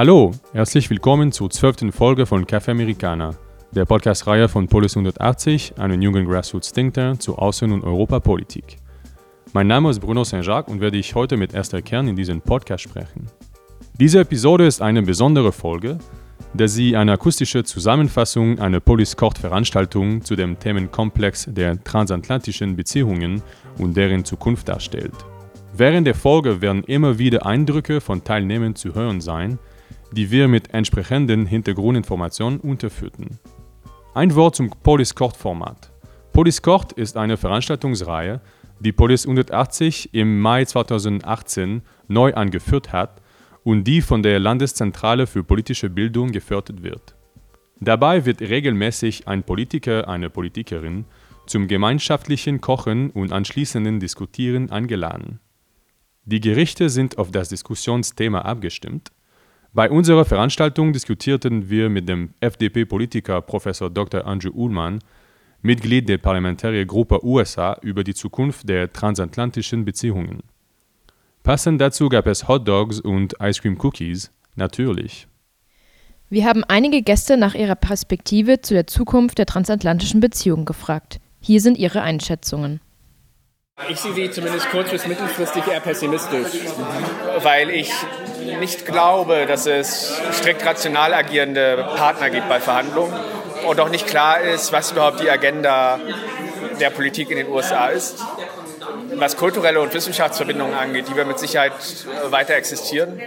Hallo, herzlich willkommen zur zwölften Folge von Café Americana, der Podcast-Reihe von Polis 180, einem jungen Grassroots Think Tank zur Außen- und Europapolitik. Mein Name ist Bruno Saint-Jacques und werde ich heute mit Esther Kern in diesem Podcast sprechen. Diese Episode ist eine besondere Folge, da sie eine akustische Zusammenfassung einer Polis-Court-Veranstaltung zu dem Themenkomplex der transatlantischen Beziehungen und deren Zukunft darstellt. Während der Folge werden immer wieder Eindrücke von Teilnehmern zu hören sein, die wir mit entsprechenden Hintergrundinformationen unterführten. Ein Wort zum Polis Court Format. Polis Court ist eine Veranstaltungsreihe, die Polis 180 im Mai 2018 neu angeführt hat und die von der Landeszentrale für politische Bildung gefördert wird. Dabei wird regelmäßig ein Politiker, eine Politikerin zum gemeinschaftlichen Kochen und anschließenden Diskutieren eingeladen. Die Gerichte sind auf das Diskussionsthema abgestimmt. Bei unserer Veranstaltung diskutierten wir mit dem FDP-Politiker Prof. Dr. Andrew Ullmann, Mitglied der Parlamentarier-Gruppe USA, über die Zukunft der transatlantischen Beziehungen. Passend dazu gab es Hot Dogs und Ice Cream Cookies, natürlich. Wir haben einige Gäste nach ihrer Perspektive zu der Zukunft der transatlantischen Beziehungen gefragt. Hier sind ihre Einschätzungen. Ich sehe sie zumindest kurz- bis mittelfristig eher pessimistisch, weil ich nicht glaube, dass es strikt rational agierende Partner gibt bei Verhandlungen und auch nicht klar ist, was überhaupt die Agenda der Politik in den USA ist. Was kulturelle und Wissenschaftsverbindungen angeht, die wir mit Sicherheit weiter existieren.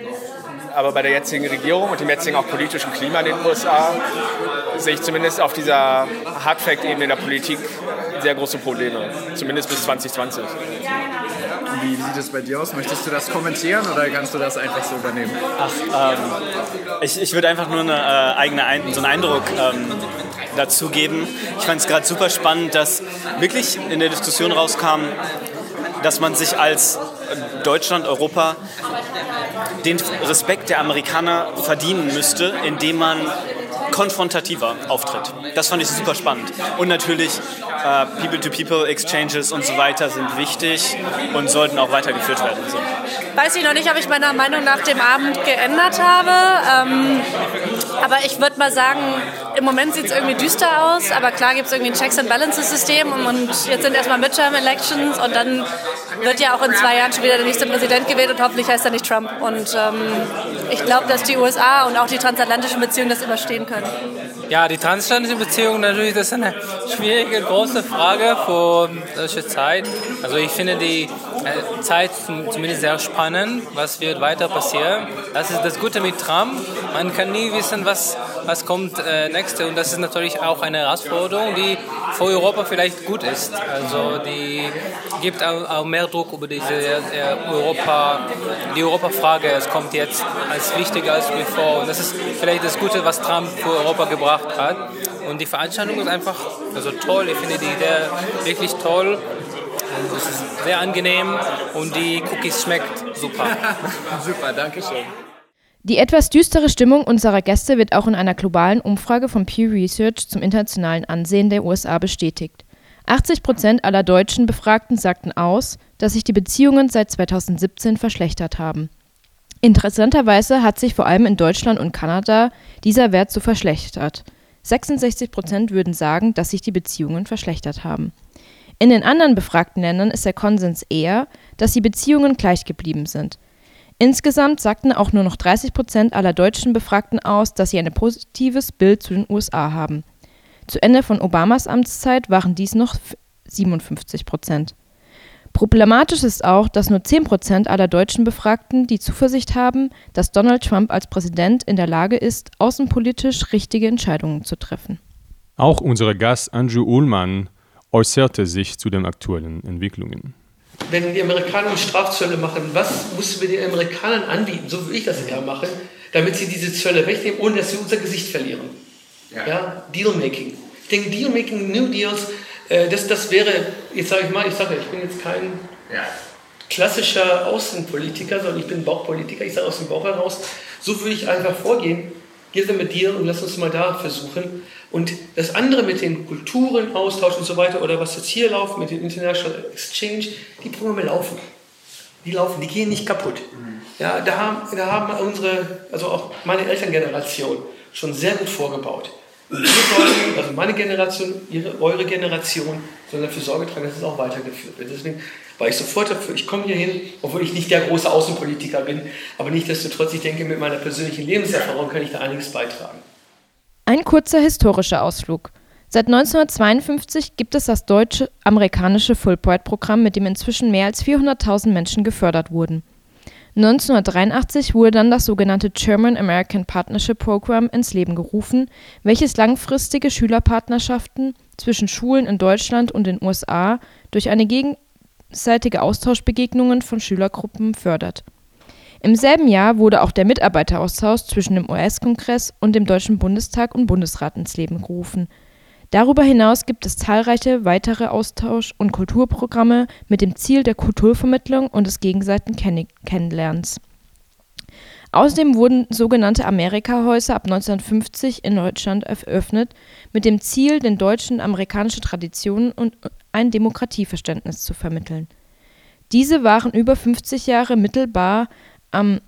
Aber bei der jetzigen Regierung und dem jetzigen auch politischen Klima in den USA sehe ich zumindest auf dieser Hardfact-Ebene der Politik sehr große Probleme, zumindest bis 2020. Wie, sieht es bei dir aus? Möchtest du das kommentieren oder kannst du das einfach so übernehmen? Ach, ähm, ich, ich würde einfach nur eine, äh, eigene Ein so einen Eindruck ähm, dazu geben. Ich fand es gerade super spannend, dass wirklich in der Diskussion rauskam, dass man sich als Deutschland, Europa den Respekt der Amerikaner verdienen müsste, indem man konfrontativer auftritt. Das fand ich super spannend. Und natürlich People-to-People-Exchanges und so weiter sind wichtig und sollten auch weitergeführt werden. So. Weiß ich noch nicht, ob ich meine Meinung nach dem Abend geändert habe. Ähm, aber ich würde mal sagen, im Moment sieht es irgendwie düster aus. Aber klar gibt es irgendwie ein Checks and Balances System und jetzt sind erstmal Midterm Elections und dann wird ja auch in zwei Jahren schon wieder der nächste Präsident gewählt und hoffentlich heißt er nicht Trump. Und ähm, ich glaube, dass die USA und auch die transatlantischen Beziehungen das überstehen können. Ja, die transatlantischen Beziehungen natürlich, das ist eine schwierige, große Frage für solche Zeit. Also ich finde die Zeit zumindest sehr spannend, was wird weiter passieren. Das ist das Gute mit Trump. Man kann nie wissen, was, was kommt äh, nächste und das ist natürlich auch eine Herausforderung, die für Europa vielleicht gut ist. Also die gibt auch, auch mehr Druck über diese äh, Europa, die Europafrage. Es kommt jetzt als wichtiger als bevor und das ist vielleicht das Gute, was Trump für Europa gebracht hat. Und die Veranstaltung ist einfach also toll. Ich finde die Idee wirklich toll. Und es ist sehr angenehm und die Cookies schmeckt super. super, danke schön. Die etwas düstere Stimmung unserer Gäste wird auch in einer globalen Umfrage von Pew Research zum internationalen Ansehen der USA bestätigt. 80 Prozent aller deutschen Befragten sagten aus, dass sich die Beziehungen seit 2017 verschlechtert haben. Interessanterweise hat sich vor allem in Deutschland und Kanada dieser Wert so verschlechtert. 66 Prozent würden sagen, dass sich die Beziehungen verschlechtert haben. In den anderen befragten Ländern ist der Konsens eher, dass die Beziehungen gleich geblieben sind. Insgesamt sagten auch nur noch 30 Prozent aller deutschen Befragten aus, dass sie ein positives Bild zu den USA haben. Zu Ende von Obamas Amtszeit waren dies noch 57 Prozent. Problematisch ist auch, dass nur 10 Prozent aller deutschen Befragten die Zuversicht haben, dass Donald Trump als Präsident in der Lage ist, außenpolitisch richtige Entscheidungen zu treffen. Auch unser Gast Andrew Ullmann äußerte sich zu den aktuellen Entwicklungen. Wenn die Amerikaner Strafzölle machen, was müssen wir den Amerikanern anbieten, so würde ich das eher machen, damit sie diese Zölle wegnehmen, ohne dass sie unser Gesicht verlieren. Ja, ja Dealmaking. Ich denke, Dealmaking, New Deals, äh, das, das wäre, jetzt sage ich mal, ich sage, ich bin jetzt kein ja. klassischer Außenpolitiker, sondern ich bin Bauchpolitiker, ich sage aus dem Bauch heraus, so würde ich einfach vorgehen, geh mit dir und lass uns mal da versuchen. Und das andere mit den Kulturen, Austausch und so weiter, oder was jetzt hier läuft mit dem International Exchange, die Programme laufen. Die laufen, die gehen nicht kaputt. Ja, da haben, da haben unsere, also auch meine Elterngeneration schon sehr gut vorgebaut. Also meine Generation, ihre, eure Generation, sollen dafür Sorge tragen, dass es auch weitergeführt wird. Deswegen war ich sofort dafür, ich komme hier hin, obwohl ich nicht der große Außenpolitiker bin, aber nichtsdestotrotz, ich denke, mit meiner persönlichen Lebenserfahrung kann ich da einiges beitragen. Ein kurzer historischer Ausflug. Seit 1952 gibt es das deutsche-amerikanische Fulbright-Programm, mit dem inzwischen mehr als 400.000 Menschen gefördert wurden. 1983 wurde dann das sogenannte German-American Partnership Program ins Leben gerufen, welches langfristige Schülerpartnerschaften zwischen Schulen in Deutschland und den USA durch eine gegenseitige Austauschbegegnungen von Schülergruppen fördert. Im selben Jahr wurde auch der Mitarbeiteraustausch zwischen dem US-Kongress und dem Deutschen Bundestag und Bundesrat ins Leben gerufen Darüber hinaus gibt es zahlreiche weitere Austausch und Kulturprogramme mit dem Ziel der Kulturvermittlung und des gegenseitigen Kennenlernens. Außerdem wurden sogenannte Amerikahäuser ab 1950 in Deutschland eröffnet, mit dem Ziel, den Deutschen amerikanische Traditionen und ein Demokratieverständnis zu vermitteln. Diese waren über 50 Jahre mittelbar am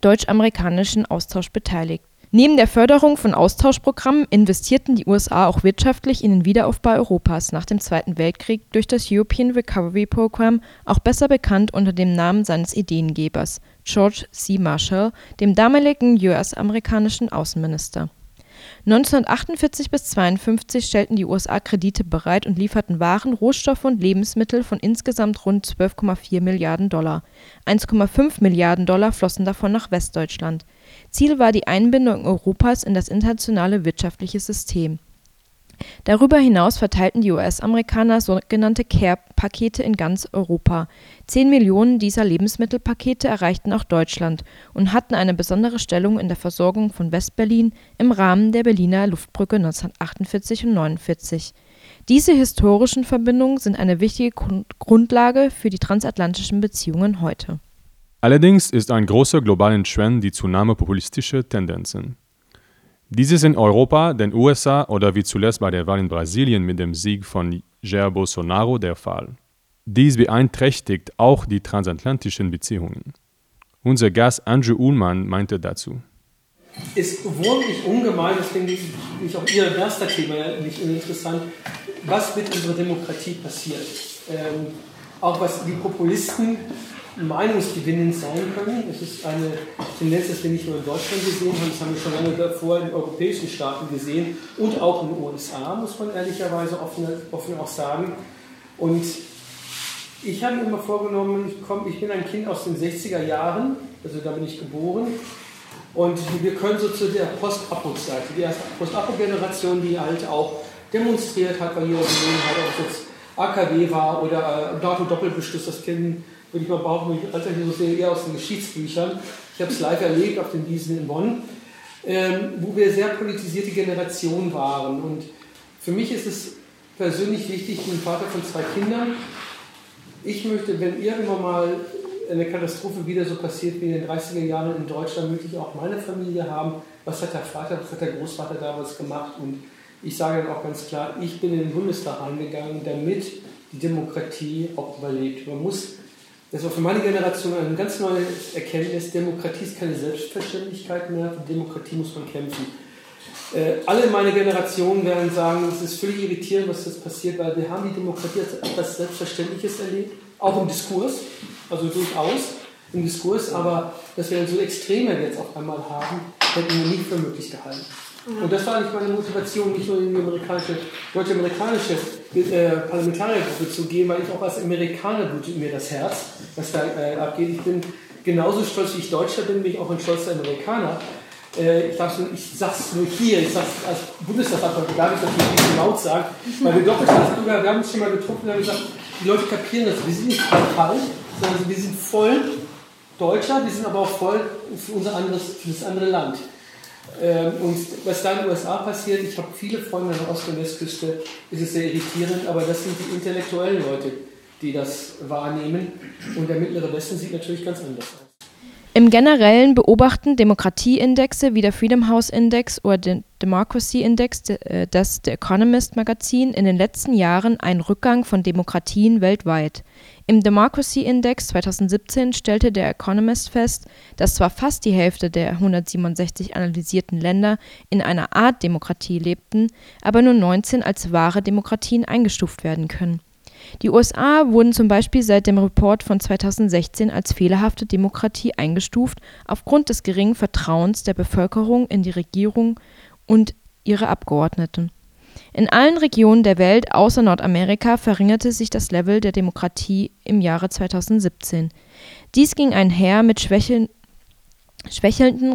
deutsch-amerikanischen Austausch beteiligt. Neben der Förderung von Austauschprogrammen investierten die USA auch wirtschaftlich in den Wiederaufbau Europas. Nach dem Zweiten Weltkrieg durch das European Recovery Program, auch besser bekannt unter dem Namen seines Ideengebers, George C. Marshall, dem damaligen US-amerikanischen Außenminister 1948 bis 1952 stellten die USA Kredite bereit und lieferten Waren, Rohstoffe und Lebensmittel von insgesamt rund 12,4 Milliarden Dollar. 1,5 Milliarden Dollar flossen davon nach Westdeutschland. Ziel war die Einbindung Europas in das internationale wirtschaftliche System Darüber hinaus verteilten die US-Amerikaner sogenannte Care-Pakete in ganz Europa. Zehn Millionen dieser Lebensmittelpakete erreichten auch Deutschland und hatten eine besondere Stellung in der Versorgung von West-Berlin im Rahmen der Berliner Luftbrücke 1948 und 49. Diese historischen Verbindungen sind eine wichtige Grundlage für die transatlantischen Beziehungen heute. Allerdings ist ein großer globaler Trend die Zunahme populistischer Tendenzen. Dies ist in Europa, den USA oder wie zuletzt bei der Wahl in Brasilien mit dem Sieg von Jair Bolsonaro der Fall. Dies beeinträchtigt auch die transatlantischen Beziehungen. Unser Gast Andrew Uhlmann meinte dazu. Es wurmt mich ungemein, deswegen ist auch Ihr erster Thema nicht interessant, was mit unserer Demokratie passiert. Ähm, auch was die Populisten meinungsgewinnend sein können. Es ist eine Tendenz, die wir nicht nur in Deutschland gesehen haben, das haben wir schon lange davor in europäischen Staaten gesehen und auch in den USA, muss man ehrlicherweise offen, offen auch sagen. Und ich habe mir immer vorgenommen, ich, komm, ich bin ein Kind aus den 60er Jahren, also da bin ich geboren. Und wir können so zu der Post-Apo-Seite, die erste Post-Apo-Generation, die halt auch demonstriert hat, weil jeder gesehen hat, es jetzt AKW war oder äh, NATO-Doppelbeschluss, das kennen würde ich mal behaupten, ich alter hier so sehe, eher aus den Geschichtsbüchern. Ich habe es live erlebt auf den Wiesen in Bonn, ähm, wo wir sehr politisierte Generation waren. Und für mich ist es persönlich wichtig, ich bin Vater von zwei Kindern. Ich möchte, wenn irgendwann mal eine Katastrophe wieder so passiert wie in den 30er Jahren in Deutschland, möchte ich auch meine Familie haben. Was hat der Vater, was hat der Großvater damals gemacht? Und ich sage dann auch ganz klar, ich bin in den Bundestag eingegangen, damit die Demokratie auch überlebt. Man muss das war für meine Generation eine ganz neue Erkenntnis. Demokratie ist keine Selbstverständlichkeit mehr. Für Demokratie muss man kämpfen. Äh, alle meine Generationen werden sagen, es ist völlig irritierend, was jetzt passiert, weil wir haben die Demokratie als etwas Selbstverständliches erlebt, auch im Diskurs, also durchaus im Diskurs, aber dass wir so Extreme jetzt auf einmal haben, hätten wir nicht für möglich gehalten. Und das war eigentlich meine Motivation, nicht nur in die amerikanische, deutsche-amerikanische äh, Parlamentariergruppe zu gehen, weil ich auch als Amerikaner blutet mir das Herz, was da äh, abgeht. Ich bin genauso stolz, wie ich Deutscher bin, bin ich auch ein stolzer Amerikaner. Äh, ich, ich sage es nur hier, ich sage es als Bundestagsabgeordneter, darf ich das nicht laut sagen, weil wir doppelt wir haben uns schon mal getroffen und haben gesagt, die Leute kapieren das, wir sind nicht kalt, sondern wir sind voll Deutscher, wir sind aber auch voll für, unser anderes, für das andere Land. Ähm, und was da in den USA passiert, ich habe viele Freunde an der Ost- und Westküste, ist es sehr irritierend, aber das sind die intellektuellen Leute, die das wahrnehmen. Und der mittlere Westen sieht natürlich ganz anders aus. Im Generellen beobachten Demokratieindexe wie der Freedom House Index oder der Democracy Index äh, des The Economist Magazin in den letzten Jahren einen Rückgang von Demokratien weltweit. Im Democracy Index 2017 stellte der Economist fest, dass zwar fast die Hälfte der 167 analysierten Länder in einer Art Demokratie lebten, aber nur 19 als wahre Demokratien eingestuft werden können die USA wurden zum Beispiel seit dem Report von 2016 als fehlerhafte Demokratie eingestuft aufgrund des geringen Vertrauens der Bevölkerung in die Regierung und ihre Abgeordneten. In allen Regionen der Welt außer Nordamerika verringerte sich das Level der Demokratie im Jahre 2017. Dies ging einher mit schwächelnden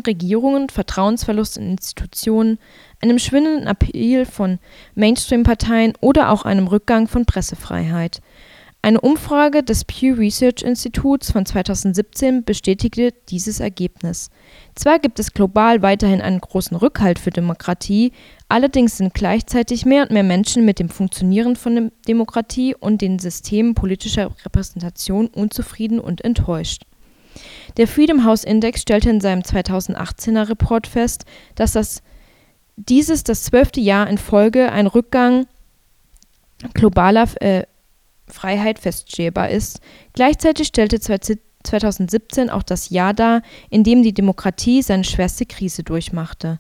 Regierungen, Vertrauensverlust in Institutionen, einem schwindenden Appeal von Mainstream-Parteien oder auch einem Rückgang von Pressefreiheit. Eine Umfrage des Pew Research Instituts von 2017 bestätigte dieses Ergebnis. Zwar gibt es global weiterhin einen großen Rückhalt für Demokratie, allerdings sind gleichzeitig mehr und mehr Menschen mit dem Funktionieren von Demokratie und den Systemen politischer Repräsentation unzufrieden und enttäuscht. Der Freedom House Index stellte in seinem 2018er Report fest, dass das dieses das zwölfte Jahr in Folge ein Rückgang globaler äh, Freiheit feststellbar ist. Gleichzeitig stellte 2017 auch das Jahr dar, in dem die Demokratie seine schwerste Krise durchmachte.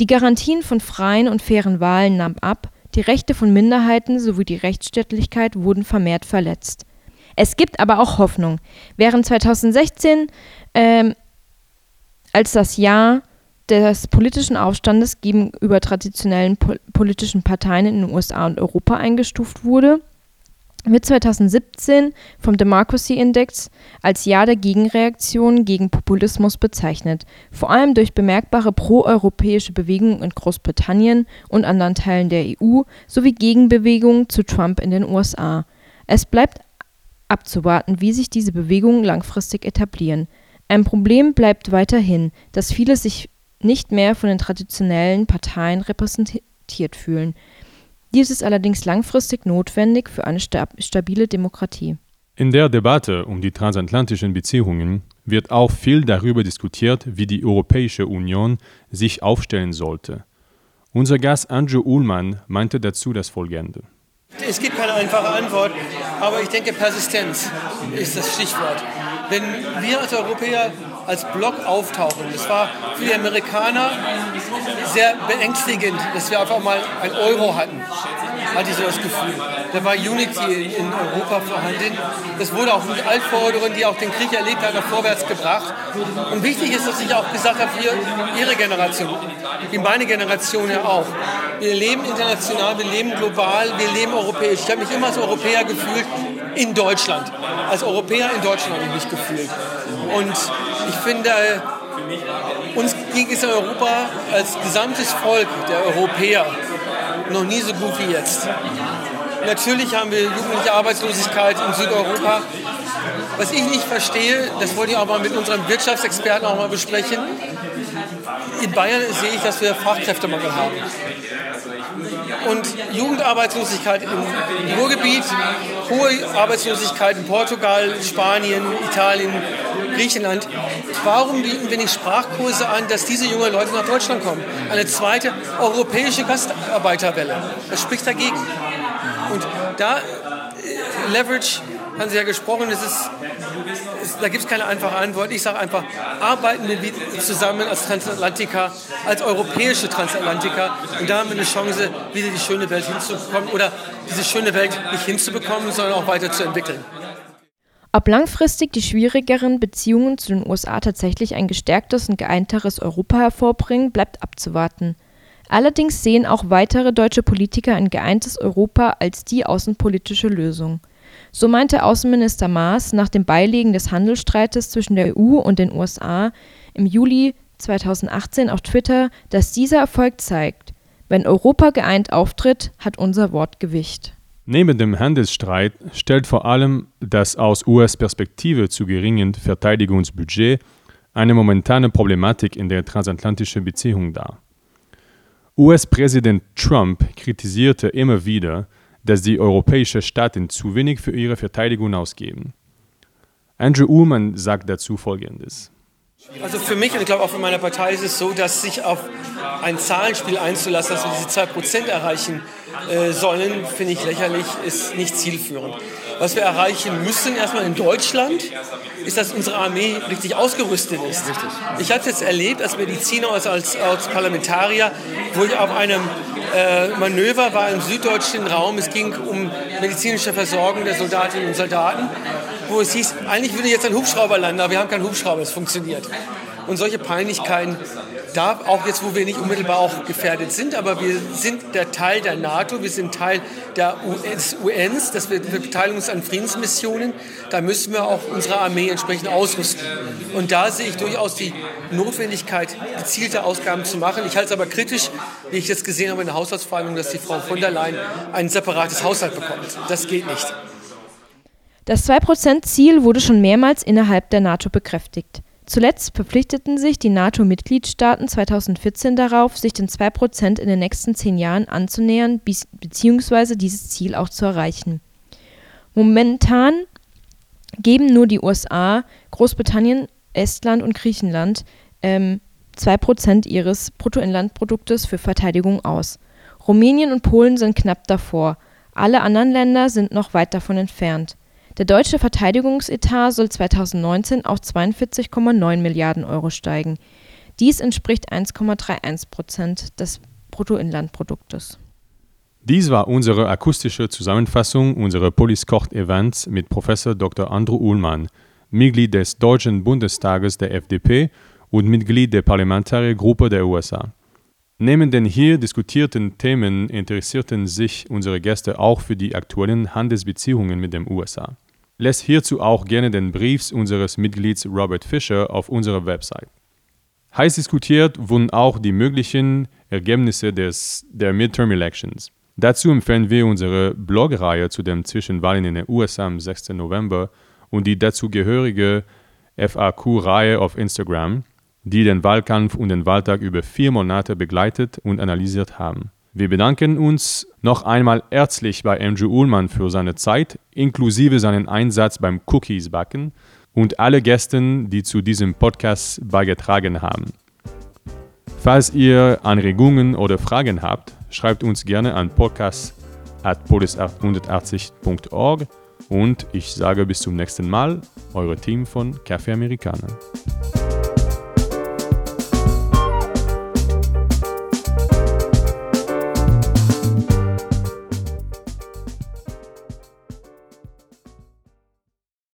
Die Garantien von freien und fairen Wahlen nahmen ab, die Rechte von Minderheiten sowie die Rechtsstaatlichkeit wurden vermehrt verletzt. Es gibt aber auch Hoffnung. Während 2016 ähm, als das Jahr des politischen Aufstandes gegenüber traditionellen po politischen Parteien in den USA und Europa eingestuft wurde, wird 2017 vom Democracy Index als Jahr der Gegenreaktion gegen Populismus bezeichnet, vor allem durch bemerkbare proeuropäische Bewegungen in Großbritannien und anderen Teilen der EU sowie Gegenbewegungen zu Trump in den USA. Es bleibt abzuwarten, wie sich diese Bewegungen langfristig etablieren. Ein Problem bleibt weiterhin, dass viele sich nicht mehr von den traditionellen Parteien repräsentiert fühlen. Dies ist allerdings langfristig notwendig für eine stabile Demokratie. In der Debatte um die transatlantischen Beziehungen wird auch viel darüber diskutiert, wie die Europäische Union sich aufstellen sollte. Unser Gast Andrew Uhlmann meinte dazu das Folgende. Es gibt keine einfache Antwort, aber ich denke, Persistenz ist das Stichwort. Wenn wir als Europäer als Block auftauchen. Das war für die Amerikaner sehr beängstigend, dass wir einfach mal ein Euro hatten, hatte ich so das Gefühl. Da war Unity in Europa vorhanden. Das wurde auch mit Altvorderen, die auch den Krieg erlebt haben, vorwärts gebracht. Und wichtig ist, dass ich auch gesagt habe, hier, Ihre Generation, wie meine Generation ja auch. Wir leben international, wir leben global, wir leben europäisch. Ich habe mich immer als Europäer gefühlt in Deutschland. Als Europäer in Deutschland habe ich mich gefühlt. Und ich finde, uns ging es in Europa als gesamtes Volk der Europäer noch nie so gut wie jetzt. Natürlich haben wir jugendliche Arbeitslosigkeit in Südeuropa. Was ich nicht verstehe, das wollte ich auch mal mit unserem Wirtschaftsexperten auch mal besprechen. In Bayern sehe ich, dass wir Fachkräftemangel haben. Und Jugendarbeitslosigkeit im Ruhrgebiet, hohe Arbeitslosigkeit in Portugal, Spanien, Italien, Griechenland. Warum bieten wir nicht Sprachkurse an, dass diese jungen Leute nach Deutschland kommen? Eine zweite europäische Gastarbeiterwelle. Das spricht dagegen. Und da äh, Leverage haben Sie ja gesprochen, es ist, es, da gibt es keine einfache Antwort. Ich sage einfach, arbeiten wir zusammen als Transatlantiker, als europäische Transatlantiker und da haben wir eine Chance, wieder die schöne Welt hinzubekommen oder diese schöne Welt nicht hinzubekommen, sondern auch weiterzuentwickeln. Ob langfristig die schwierigeren Beziehungen zu den USA tatsächlich ein gestärktes und geeinteres Europa hervorbringen, bleibt abzuwarten. Allerdings sehen auch weitere deutsche Politiker ein geeintes Europa als die außenpolitische Lösung. So meinte Außenminister Maas nach dem Beilegen des Handelsstreites zwischen der EU und den USA im Juli 2018 auf Twitter, dass dieser Erfolg zeigt, wenn Europa geeint auftritt, hat unser Wort Gewicht. Neben dem Handelsstreit stellt vor allem das aus US-Perspektive zu geringe Verteidigungsbudget eine momentane Problematik in der transatlantischen Beziehung dar. US-Präsident Trump kritisierte immer wieder, dass die europäischen Staaten zu wenig für ihre Verteidigung ausgeben. Andrew Ullman sagt dazu Folgendes. Also für mich und ich glaube auch für meine Partei ist es so, dass sich auf ein Zahlenspiel einzulassen, dass wir diese 2% erreichen äh, sollen, finde ich lächerlich, ist nicht zielführend. Was wir erreichen müssen, erstmal in Deutschland, ist, dass unsere Armee richtig ausgerüstet ist. Richtig. Ich habe es jetzt erlebt als Mediziner, als, als, als Parlamentarier, wo ich auf einem äh, Manöver war im süddeutschen Raum. Es ging um medizinische Versorgung der Soldatinnen und Soldaten, wo es hieß, eigentlich würde jetzt ein Hubschrauber landen, aber wir haben keinen Hubschrauber, es funktioniert. Und solche Peinlichkeiten da, auch jetzt, wo wir nicht unmittelbar auch gefährdet sind, aber wir sind der Teil der NATO, wir sind Teil der des UNs, dass wir, wir beteiligen uns an Friedensmissionen, da müssen wir auch unsere Armee entsprechend ausrüsten. Und da sehe ich durchaus die Notwendigkeit, gezielte Ausgaben zu machen. Ich halte es aber kritisch, wie ich jetzt gesehen habe in der Haushaltsverhandlung, dass die Frau von der Leyen ein separates Haushalt bekommt. Das geht nicht. Das 2%-Ziel wurde schon mehrmals innerhalb der NATO bekräftigt. Zuletzt verpflichteten sich die NATO-Mitgliedstaaten 2014 darauf, sich den 2 Prozent in den nächsten zehn Jahren anzunähern bzw. dieses Ziel auch zu erreichen. Momentan geben nur die USA, Großbritannien, Estland und Griechenland ähm, 2 Prozent ihres Bruttoinlandproduktes für Verteidigung aus. Rumänien und Polen sind knapp davor. Alle anderen Länder sind noch weit davon entfernt. Der deutsche Verteidigungsetat soll 2019 auf 42,9 Milliarden Euro steigen. Dies entspricht 1,31 Prozent des Bruttoinlandproduktes. Dies war unsere akustische Zusammenfassung unserer Police Court Events mit Professor Dr. Andrew Uhlmann, Mitglied des Deutschen Bundestages der FDP und Mitglied der Parlamentariergruppe der USA. Neben den hier diskutierten Themen interessierten sich unsere Gäste auch für die aktuellen Handelsbeziehungen mit den USA. Lässt hierzu auch gerne den Brief unseres Mitglieds Robert Fisher auf unserer Website. Heiß diskutiert wurden auch die möglichen Ergebnisse des, der Midterm Elections. Dazu empfehlen wir unsere Blogreihe zu den Zwischenwahlen in den USA am 6. November und die dazugehörige FAQ-Reihe auf Instagram, die den Wahlkampf und den Wahltag über vier Monate begleitet und analysiert haben. Wir bedanken uns noch einmal herzlich bei Andrew Ullmann für seine Zeit, inklusive seinen Einsatz beim Cookies backen und alle Gästen, die zu diesem Podcast beigetragen haben. Falls ihr Anregungen oder Fragen habt, schreibt uns gerne an podcast.polis180.org und ich sage bis zum nächsten Mal, eure Team von Café Amerikaner.